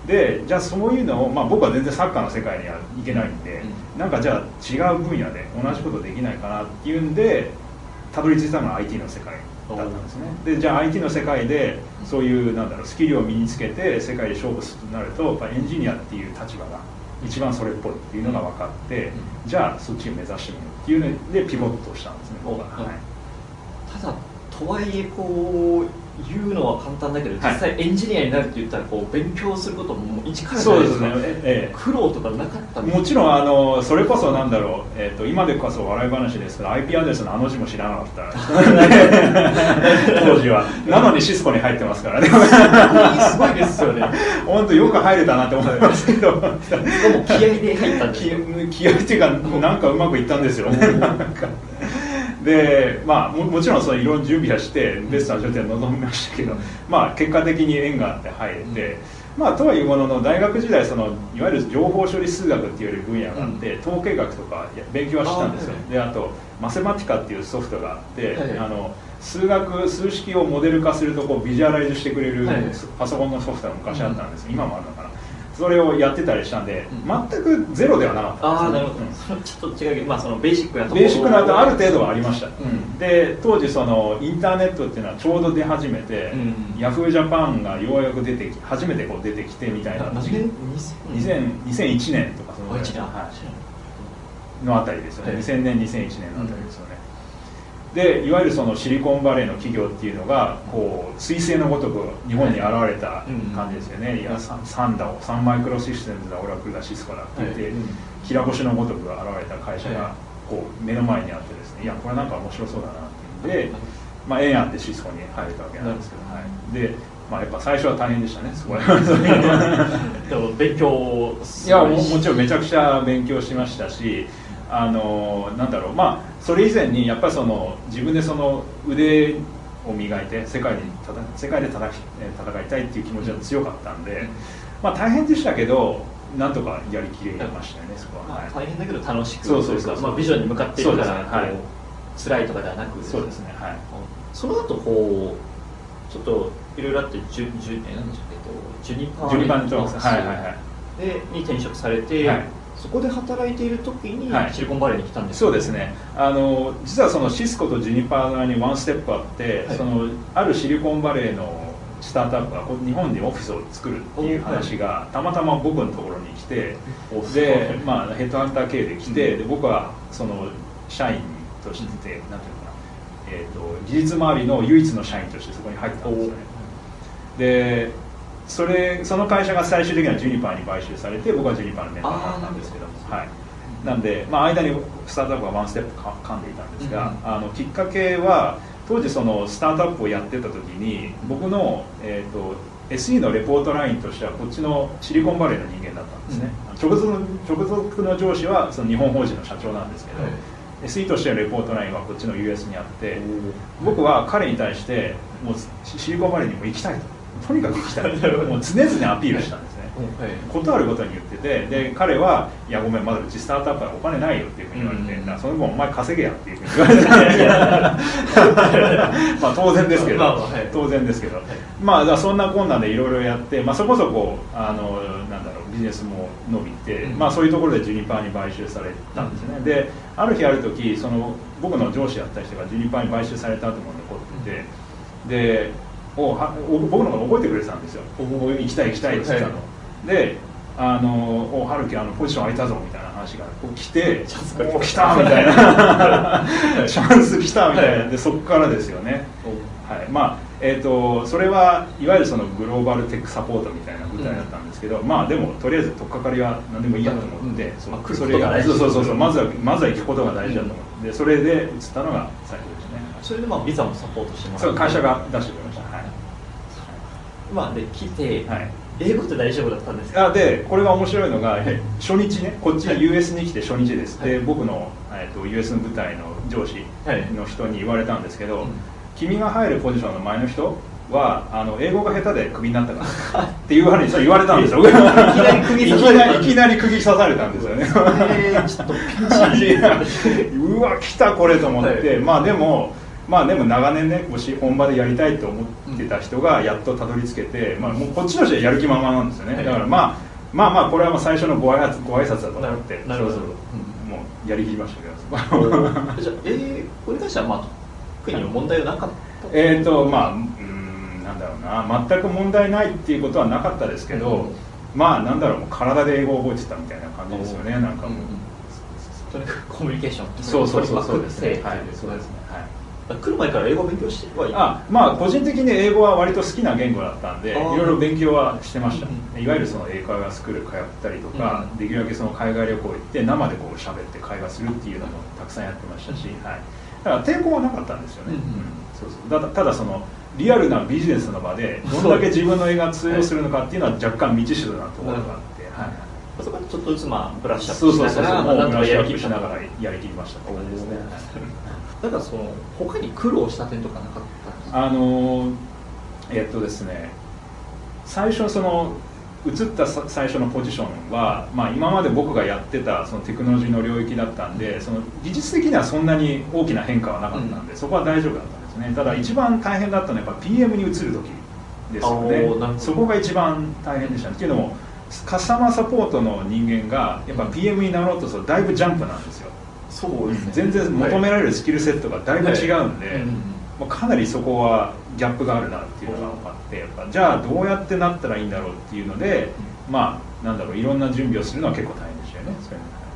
でじゃあそういうのを、まあ、僕は全然サッカーの世界にはいけないんで、うん、なんかじゃあ違う分野で同じことできないかなっていうんでたどり着いたのが IT の世界だったんですね。でじゃあ IT の世界でそういうなんだろうスキルを身につけて世界で勝負するとなるとやっぱエンジニアっていう立場が一番それっぽいっていうのが分かって、うん、じゃあそっちを目指してみようっていうのでピボットしたんですね僕は、はい、ただとはいえこう言うのは簡単だけど実際エンジニアになるって言ったらこう勉強することも一からそうですね、ええ、苦労とかなかったもちろんあのそれこそなんだろう、えーと、今でこそ笑い話ですけど IP アドレスのあの字も知らなかった。当時は。なのにシスコに入ってますからね。すごいですよね。本当よく入れたなって思ってますけど。も気合で入ったんです気合っていうかなんかうまくいったんですよ でまあももちろんそのいろいろ準備はしてベストな状態で臨みましたけど、まあ、結果的に縁があって入れて、まあ、とはいうものの大学時代そのいわゆる情報処理数学っていう分野があって、統計学とか勉強はしたんですよ。であとマセマティカっていうソフトがあって、あの数学数式をモデル化するとこうビジュアライズしてくれるパソコンのソフトが昔あったんです、今もあるのかなそれをやってたりしたんで、全くゼロではなかったああなるほど、うん、ちょっと違うけど、まあ、そのベーシックなところ。ベーシックなとある程度はありました、うん、で当時そのインターネットっていうのはちょうど出始めて、うん、ヤフージャパンがようやく出てき初めてこう出てきてみたいな。時期2001年とかそのぐらい、はい、のあたりですよね、はい、2000年2001年のあたりですよね、でいわゆるそのシリコンバレーの企業っていうのがこう彗星のごとく日本に現れた感じですよね、はい、いやサンダをサンマイクロシステムズだオラクルだシスコだって言って、はい、平星のごとく現れた会社がこう目の前にあってですね。いやこれなんか面白そうだなっていうんで、まあ、ええやんってシスコに入れたわけなんですけど、はい、でまあ、やっぱ最初は大変でしたね、そこ でも勉強いやももちろんめちゃくちゃ勉強しましたし、あのなんだろうまあそれ以前にやっぱりその自分でその腕を磨いて世界に世界で戦き戦いたいっていう気持ちが強かったんで、まあ大変でしたけどなんとかやりきれましたよねそこは、まあ、大変だけど楽しくそうそうそうまあ、ビジョンに向かっているから、ね、はい、辛いとかではなく。そうですね。はい。その後こうちょっといろいろあってジュジュえなんでしたっけジュニパージュニパーのはいはいはい。でに転職されて、はいそこで働いている時にシリコンバレーに来たんです、そうですね。あの実はそのシスコとジュニパー側にワンステップあって、はい、そのあるシリコンバレーのスタートアップが日本にオフィスを作るっていう話がたまたま僕のところに来てで、まあ、ヘッドハンター系で来てで僕はその社員としてなんていうのかな、えーと、と技術周りの唯一の社員としてそこに入ったんですよね。でそれその会社が最終的にはジュニパーに買収されて僕はジュニパーのメンバーだったんですけど。はい。なんで、まあ、間にスタートアップがワンステップ噛んでいたんですが、うん、あのきっかけは当時そのスタートアップをやってた時に僕の、えーと、SE のレポートラインとしてはこっちのシリコンバレーの人間だったんですね、うん、直属の直属の上司はその日本法人の社長なんですけど、はい。SE としてのレポートラインはこっちの US にあって僕は彼に対してもうシリコンバレーにも行きたいととにかく行きたいもう常々アピールしたんですね、はい、ことあることに言っててで彼は「いやごめんまだうちスタートアップはお金ないよ」っていうふうに言われて、うん、その分お前稼げやっていうふうに言われて。まあ当然ですけど、まあはい、当然ですけど、はい、まあそんな困難でいろいろやって、まあ、そこそこあのなんだろうビジネスも伸びて、うん、まあ、そういうところでジュニパーに買収されたんですね、うん、である日ある時その僕の上司やった人がジュニパーに買収された後も残っててでをは僕のこと覚えてくれてたんですよ。行きたい行きたいって言ってたの、はい、であのお春樹あのポジション空いたぞみたいな話が来てお来たみたいな。チャンス来たみたいな。でそこからですよね。はい。まあえーと、それはいわゆるそのグローバルテックサポートみたいな舞台だったんですけど、うん、まあでもとりあえず取っかかりは何でもいいやと思って、うん、そまあ、それがそうそうそうまずはまずは行くことが大事だと思って、うん、それで移ったのが最初ですね。それでまあビザもサポートしてます、ね、会社が出してくれまあで来て、はい、英語って大丈夫だったんですか？あでこれが面白いのが、初日ねこっち US に来て初日です、はい、で僕の、えーと、US の部隊の上司の人に言われたんですけど、はい、君が入るポジションの前の人はあの英語が下手でクビになったから っていう言われたんですよ。いきなり釘刺されたいきなり釘刺されたんですよね、えー、ちょっとピンチ うわ来たこれと思って、はい、まあでもまあでも長年ねもし本場でやりたいと思ってた人がやっとたどり着けて、まあ、もうこっちとしてはやる気満々なんですよね、はい、だからまあまあまあこれはまあ最初のご挨拶ご挨拶だと思ってなるほど、もうやりきりましたけど。じゃあえー、これに関してはまあ特に問題はなかった？えっ、とまあうんなんだろうな。全く問題ないっていうことはなかったですけど、うん、まあなんだろう。もう体で英語を覚えてたみたいな感じですよね。なんかもう、とにかくコミュニケーション。そうそうそうそうですね。はい。そうですね来る前から英語勉強してはいあまあ個人的に英語は割と好きな言語だったんでいろいろ勉強はしてました、うん、いわゆるその英会話スクール通ったりとか、うん、できるだけその海外旅行行って生でこう喋って会話するっていうのもたくさんやってましたし、はい、だから抵抗はなかったんですよね、うん、そうそう。ただただそのリアルなビジネスの場でどんだけ自分の映画が通用するのかっていうのは若干未知数なところがあって、はい、そこはちょっとずつまあブラッシュアップしながらそうそうそうブラッシュアップしながらやりきりましたって感じですねだからその他に苦労した点とかなかったあのえっとですね最初その移った最初のポジションは、まあ、今まで僕がやってたそのテクノロジーの領域だったんでその技術的にはそんなに大きな変化はなかったんで、うん、そこは大丈夫だったんですね。ただ一番大変だったのはやっぱ PM に移る時ですよね。そこが一番大変でしたねっていうのもカスタマーサポートの人間がやっぱ PM になろうとするとだいぶジャンプなんですよそうですね、全然求められるスキルセットがだいぶ違うんで、はい。うんまあ、かなりそこはギャップがあるなっていうのが分かってやっぱじゃあどうやってなったらいいんだろうっていうので、まあなんだろういろんな準備をするのは結構大変でしたよね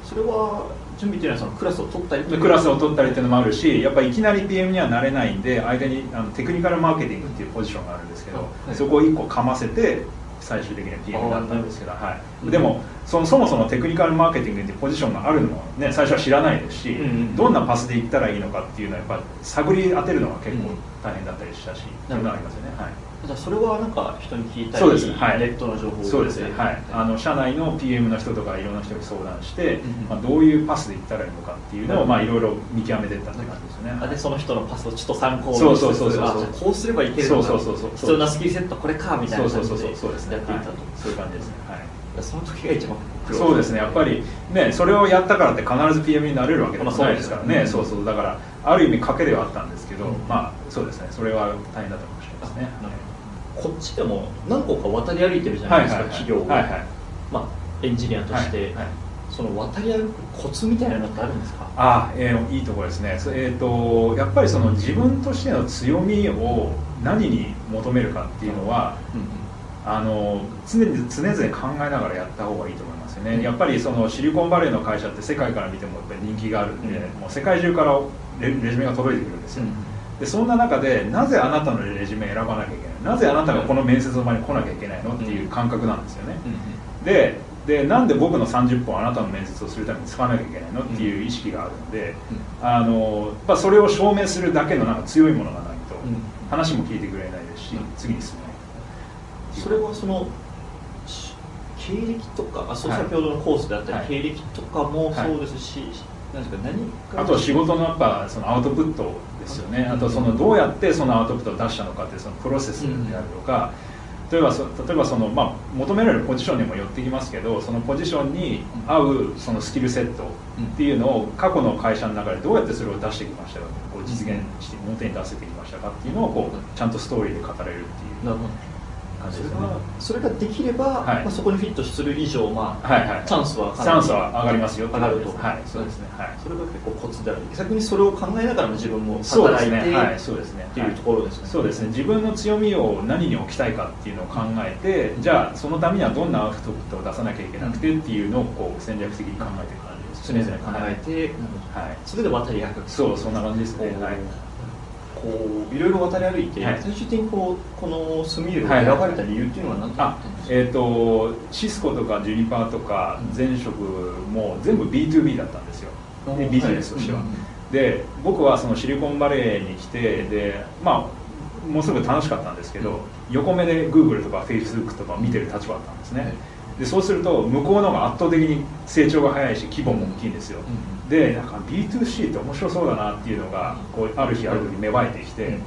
それは準備っていうのはそのクラスを取ったりクラスを取ったりっていうのもあるしやっぱりいきなり PM にはなれないんで間にあのテクニカルマーケティングっていうポジションがあるんですけど、はい、そこを1個かませて最終的にはになったんですけど、はい、でもそのそもそもテクニカルマーケティングってポジションがあるのも、ね、最初は知らないですし、うんうん、どんなパスでいったらいいのかっていうのはやっぱ探り当てるのが結構大変だったりしたし、うん、いうのがありますよね、はい、じゃあそれはなんか人に聞いたりそうです、はい、ネットの情報そうですね、はい、あの社内の PM の人とかいろんな人に相談して、うん、まあ、どういうパスでいったらいいのかっていうのを、まあ、いろいろ見極めていったって感じですね、あでその人のパスをちょっと参考にそうそうそうそうこうすればいけるのかそうそうそうそう必要なスキルセットこれかみたいな感じでやっていたと。そういう感じですね、はい。その時が一番そうですね。やっぱりねそれをやったからって必ず PM になれるわけでもないですからね、まあ、そうそう。だからある意味賭けではあったんですけど、うん、まあそうですね。それは大変だったかもしれないですね、こっちでも何個か渡り歩いてるじゃないですか、企業を、はいはい、まあ、エンジニアとして、その渡り歩くコツみたいなのってあるんですか？あ、えー、いいところですね、えーと、やっぱりその自分としての強みを何に求めるかっていうのは、うんあの常に常々考えながらやった方がいいと思いますよね、やっぱりそのシリコンバレーの会社って世界から見てもやっぱり人気があるんで、うん、もう世界中からレレジュメが届いてくるんですよ、うん、でそんな中でなぜあなたのレジュメ選ばなきゃいけないなぜあなたがこの面接の場に来なきゃいけないのっていう感覚なんですよね、ででなんで僕の30分あなたの面接をするために使わなきゃいけないのっていう意識があるので、あのまあ、それを証明するだけのなんか強いものがないと、話も聞いてくれないですし、次に進めない。それはその経歴とかあそう先ほどのコースであったり、はい、経歴とかもそうですし、はい、あと仕事のやっぱそのアウトプットですよね、あとそのどうやってそのアウトプットを出したのかっていうそのプロセスであるとか、例えばそ例えばその、まあ、求められるポジションにも寄ってきますけどそのポジションに合うそのスキルセットっていうのを過去の会社の中でどうやってそれを出してきましたかこう実現して表に出せてきましたかっていうのをこうちゃんとストーリーで語れるっていう。感じですねそれができれば、はい、まあ、そこにフィットする以上、まあ、はいはい、チャンスはチャンスは上がりますよ上がると、はい、そうですね、はい、それが結構コツである。逆にそれを考えながらも自分も働いてね、はい、そうですね。っていうところですね、そうですね。自分の強みを何に置きたいかっていうのを考えて、じゃあそのためにはどんなアウトプットを出さなきゃいけなくてっていうのをこう戦略的に考えていく感じです、ね、常々考えて、はい、それで渡り役そうそんな感じですね、はいこういろいろ渡り歩いて、はい、最終的にこうこのスミールを選ばれた理由っていうのは何だったんですか、えーと、シスコとかジュニパーとか前職も全部 B2B だったんですよ、うん、ビジネスとしては、はい、で僕はそのシリコンバレーに来てでまあもうすぐ楽しかったんですけど、うん、横目で Google とか Facebook とか見てる立場だったんですね、でそうすると向こうの方が圧倒的に成長が早いし規模も大きいんですよ、でなんか B2C って面白そうだなっていうのがこうある日ある時芽生えてきて、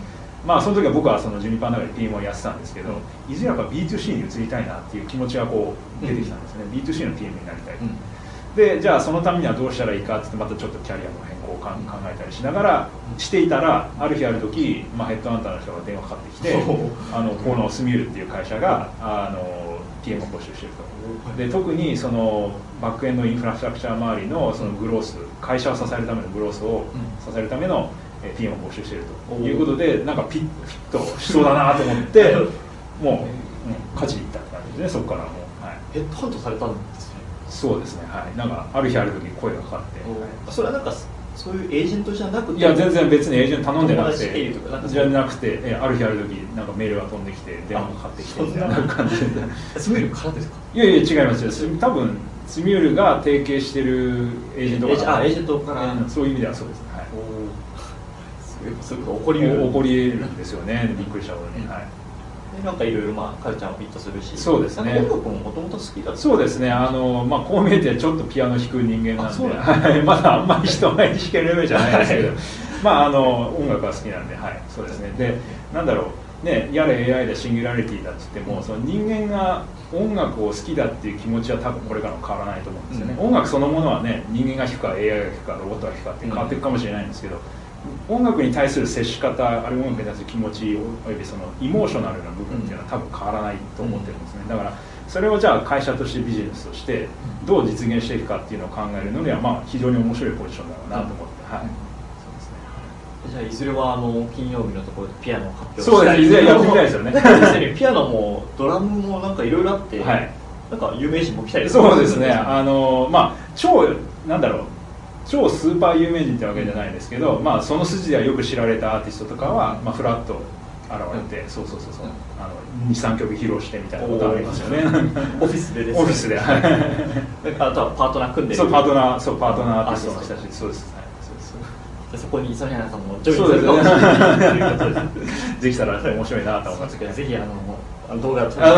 まあその時は僕はそのジュニパーの中で PM をやってたんですけど、いずれやっぱ B2C に移りたいなっていう気持ちがこう出てきたんですね、うん、B2C の PM になりたい、うん、でじゃあそのためにはどうしたらいいかってまたちょっとキャリアの変更を考えたりしながらしていたらある日ある時、まあ、ヘッドハンターの人が電話かかってきてあのこのスミュールっていう会社があの PM を募集してるとで特にそのバックエンドインフラストラクチャー周りのそのグロース会社を支えるためのグロースを支えるための PM を募集していると。いうことでなんかピッフィットしそうだなと思って もう、うん、勝ちに行ったって感じですねそこからもう、はい、ヘッドハントされたんですね。そうですねはい。なんかある日ある時に声がかかって、はい、それはなんかそういうエージェントじゃなくていや全然別にエージェント頼んでなくてじゃなくてえある日ある時なんかメールが飛んできて電話がかかってきてみたいな感じで。スミュールからですか？いやいや違いますよ。多分スミュールが提携してるエージェントから。あエージェントから、そういう意味ではそうです。ね、はい、そういうこと起こり起こり得るんですよねびっくりしたことに、はいなんかいろいろまあカルチャーもフィットするし。そうですね。音楽ももともと好きだそうですね。あの、まあ、こう見えてちょっとピアノ弾く人間なんで。はい、まだあんまり人前に弾けるレベルじゃないですけど。まああの音楽は好きなんで。はい。そうですね。でなんだろう。ねやれ AI でシンギュラリティだっつってもその人間が音楽を好きだっていう気持ちは多分これからも変わらないと思うんですよね、うん、音楽そのものはね人間が弾くか AI が弾くかロボットが弾くかって変わっていくかもしれないんですけど、うん音楽に対する接し方あるいは音楽に対する気持ちおよびそのイモーショナルな部分っていうのは多分変わらないと思ってるんですね。だからそれをじゃあ会社としてビジネスとしてどう実現していくかっていうのを考えるのにはまあ非常に面白いポジションだろうなと思って、はい、じゃあいずれはあの金曜日のところでピアノを発表そうですね。いずれやってみたいですよね。ピアノもドラムもなんかいろいろあって、はい、なんか有名人も来たりそうですね。あのまあ超なんだろう超スーパー有名人ってわけじゃないですけど、まあ、その筋ではよく知られたアーティストとかは、まあ、フラッと現れて、そうそうそうそう。あの23曲披露してみたいなことありますよね。オフィスでです、ね、オフィスで あとはパートナー組んでそうパートナーそうパートナーアーティストの人たち。そうです、そこに磯原さんもジョインするかもしれないできたら面白いなと思いますけどぜひあの動画を撮って。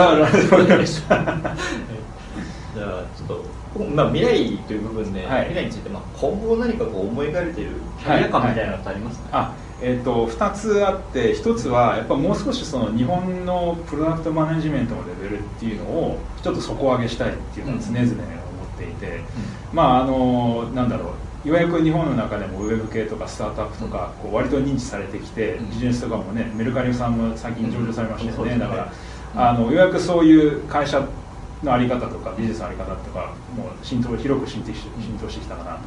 じゃあちょっとまあ、未来という部分で、はい、未来について、まあ、今後何かこう思い描いてい。るキャリア感みたいなのってありますか、はい。はい、えーと、2つあって1つはやっぱもう少しその日本のプロダクトマネジメントのレベルっていうのをちょっと底上げしたいっていうのは常々思っていて、うん、まああのなんだろういわゆる日本の中でもウェブ系とかスタートアップとかこう割と認知されてきてビジネスとかもねメルカリさんも最近上場されましたよね、だからあのようやくそういう会社のあり方とかビジネスのあり方とかもう浸透広く浸透して浸透してきたかなと。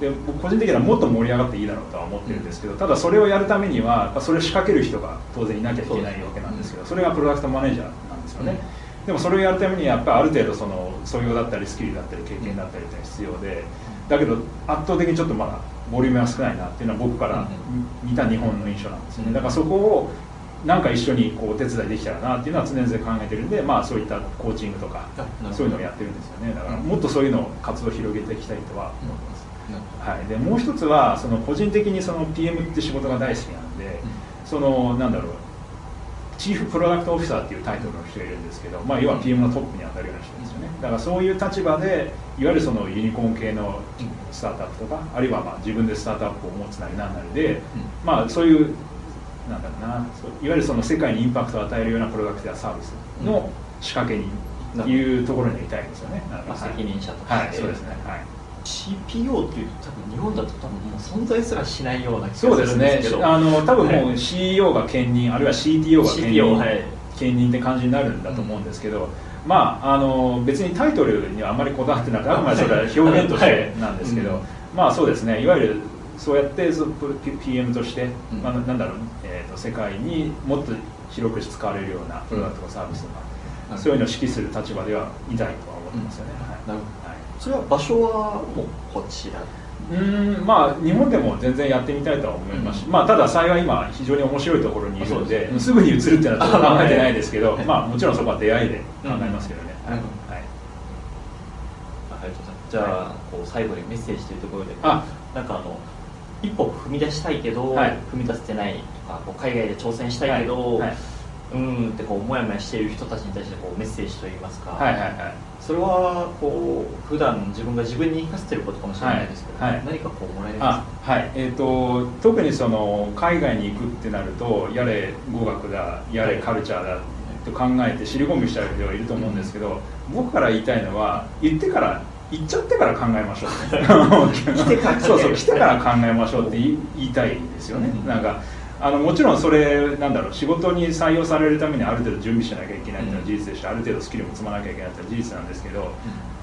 で僕個人的にはもっと盛り上がっていいだろうとは思ってるんですけどただそれをやるためにはそれを仕掛ける人が当然いなきゃいけないわけなんですけどそれがプロダクトマネージャーなんですよね、でもそれをやるためにやっぱりある程度その素養だったりスキルだったり経験だったりって必要でだけど圧倒的にちょっとまだボリュームが少ないなっていうのは僕から見た日本の印象なんですよね。だからそこをなんか一緒にこうお手伝いできたらなっていうのは常々考えてるんで、まあ、そういったコーチングとかそういうのをやってるんですよね。だからもっとそういうのを活動を広げていきたいとは思ってます、はい、でもう一つはその個人的にその PM って仕事が大好きなんで、そのなんだろうチーフプロダクトオフィサーっていうタイトルの人がいるんですけど、まあ、要は PM のトップに当たるような人ですよね。だからそういう立場でいわゆるそのユニコーン系のスタートアップとかあるいはまあ自分でスタートアップを持つなりなんなりで、まあ、そういうなんだろうないわゆるその世界にインパクトを与えるようなプロダクトやサービスの仕掛けにいうところにいたいですよね。まあ、責任者とはい、そうですね。はい。CPO っていうと多分日本だと多分もう存在すらしないような気がするんですけど。そうですね。あの多分もう CEO が兼任、あるいは CTO が兼任,、はい、兼任って感じになるんだと思うんですけど、うん、まああの別にタイトルにはあまりこだわってなくてあくまでそれは表現としてなんですけど、はいうん、まあそうですね。いわゆるそうやってそ PM として、うん、まあ、なんだろう、えーと、世界にもっと広く使われるようなプロダクトサービスとか、うん、そういうのを指揮する立場ではいたいとは思ってますよね、うん、はい、それは場所はもうこちら？うんまあ日本でも全然やってみたいとは思います。し、うん、まあ、ただ幸い今非常に面白いところにいるので、すぐに移るっていうのは考えてないですけどまあもちろんそこは出会いで考えますけどね、はい、じゃあ、はい、こう最後にメッセージというところで。あ。なんかあの一歩踏み出したいけど、はい、踏み出せてないとかこう海外で挑戦したいけど、はい。はい、うんってこうモヤモヤしている人たちに対してこうメッセージといいますか、はいはいはい、それはこう普段自分が自分に生かしてることかもしれないですけど、はい。はい、何かこうもらえますか？はい。えーと、特にその海外に行くってなるとやれ語学だやれカルチャーだと考えて尻込みしちゃう人はいると思うんですけど、僕から言いたいのは言ってから行っちゃってから考えましょう。そうそう来てから考えましょうって言いたいですよね、うん、なんかあのもちろんそれなんだろう仕事に採用されるためにある程度準備しなきゃいけないっていうのは事実でして、ある程度スキルも積まなきゃいけないっていうのは事実なんですけど、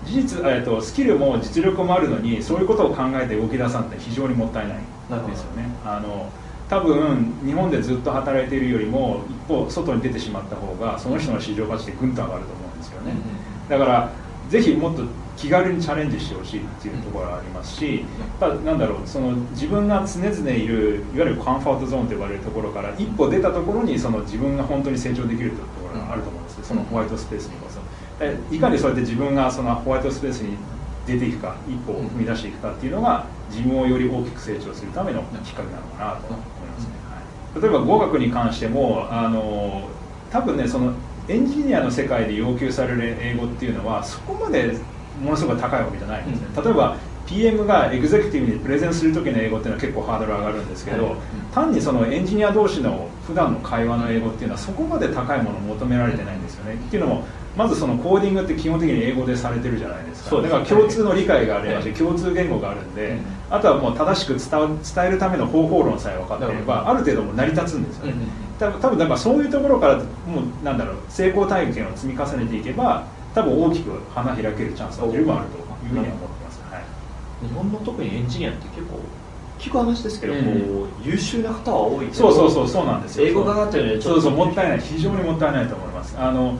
事実、えっと、スキルも実力もあるのにそういうことを考えて動き出さんって非常にもったいないですよね。あの多分日本でずっと働いているよりも一方外に出てしまった方がその人の市場価値ってぐんと上がると思うんですよね。だからぜひもっと気軽にチャレンジしてほしいっていうところがありますし、やっぱなんだろうその自分が常々いるいわゆるコンフォートゾーンと呼ばれるところから一歩出たところにその自分が本当に成長できるというところがあると思うんですそのホワイトスペースにこそ。いかにそうやって自分がそのホワイトスペースに出ていくか一歩を踏み出していくかっていうのが自分をより大きく成長するためのきっかけなのかなと思いますね、はい、例えば語学に関してもあの多分ねそのエンジニアの世界で要求される英語っていうのはそこまでものすごく高いわけじゃないんですね、うん、例えば PM がエグゼクティブにプレゼンする時の英語っていうのは結構ハードル上がるんですけど、はい、単にそのエンジニア同士の普段の会話の英語っていうのはそこまで高いものを求められてないんですよね、っていうのもまずそのコーディングって基本的に英語でされてるじゃないですか。だから共通の理解がありまして、共通言語があるんで、あとはもう正しく伝えるための方法論さえ分かっていればある程度も成り立つんですよね、多分多分だからそういうところからもうなんだろう成功体験を積み重ねていけば多分大きく花開けるチャンスは十分あるというふうには思ってます、はい、日本の特にエンジニアって結構聞く話ですけど、うん、優秀な方は多いそうそうそうそうなんですよ。英語がかってるのでそうそうもったいない。非常にもったいないと思います。あの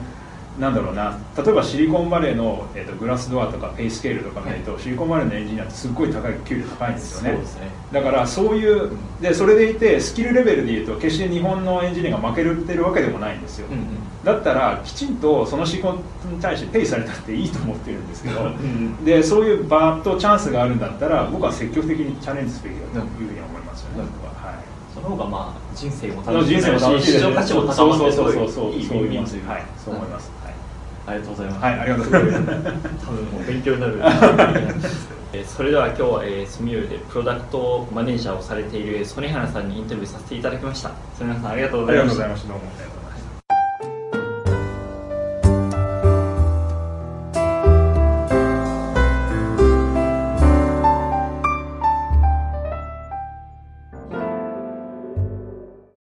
なんだろうな。例えばシリコンバレーの、えーと、グラスドアとかペイスケールとか見ると、はい、シリコンバレーのエンジニアってすっごい高い給料高いんですよね、ね、だからそういうでそれでいてスキルレベルでいうと決して日本のエンジニアが負けてるわけでもないんですよ、うんうん、だったらきちんとその仕事に対してペイされたっていいと思ってるんですけど、うん、でそういう場とチャンスがあるんだったら僕は積極的にチャレンジすべきだというふうに思いますよね、うん。その方がまあ人生も楽しいし、市場価値も高まって。そうそうそうそう。はい、そう思います。ありがとうございます。はい、ありがとうございます。多分もう勉強になる。えそれでは今日は、えー、スミューでプロダクトマネージャーをされている曽根原さんにインタビューさせていただきました。曽根原さんありがとうございました。ありがとうございました。どうも。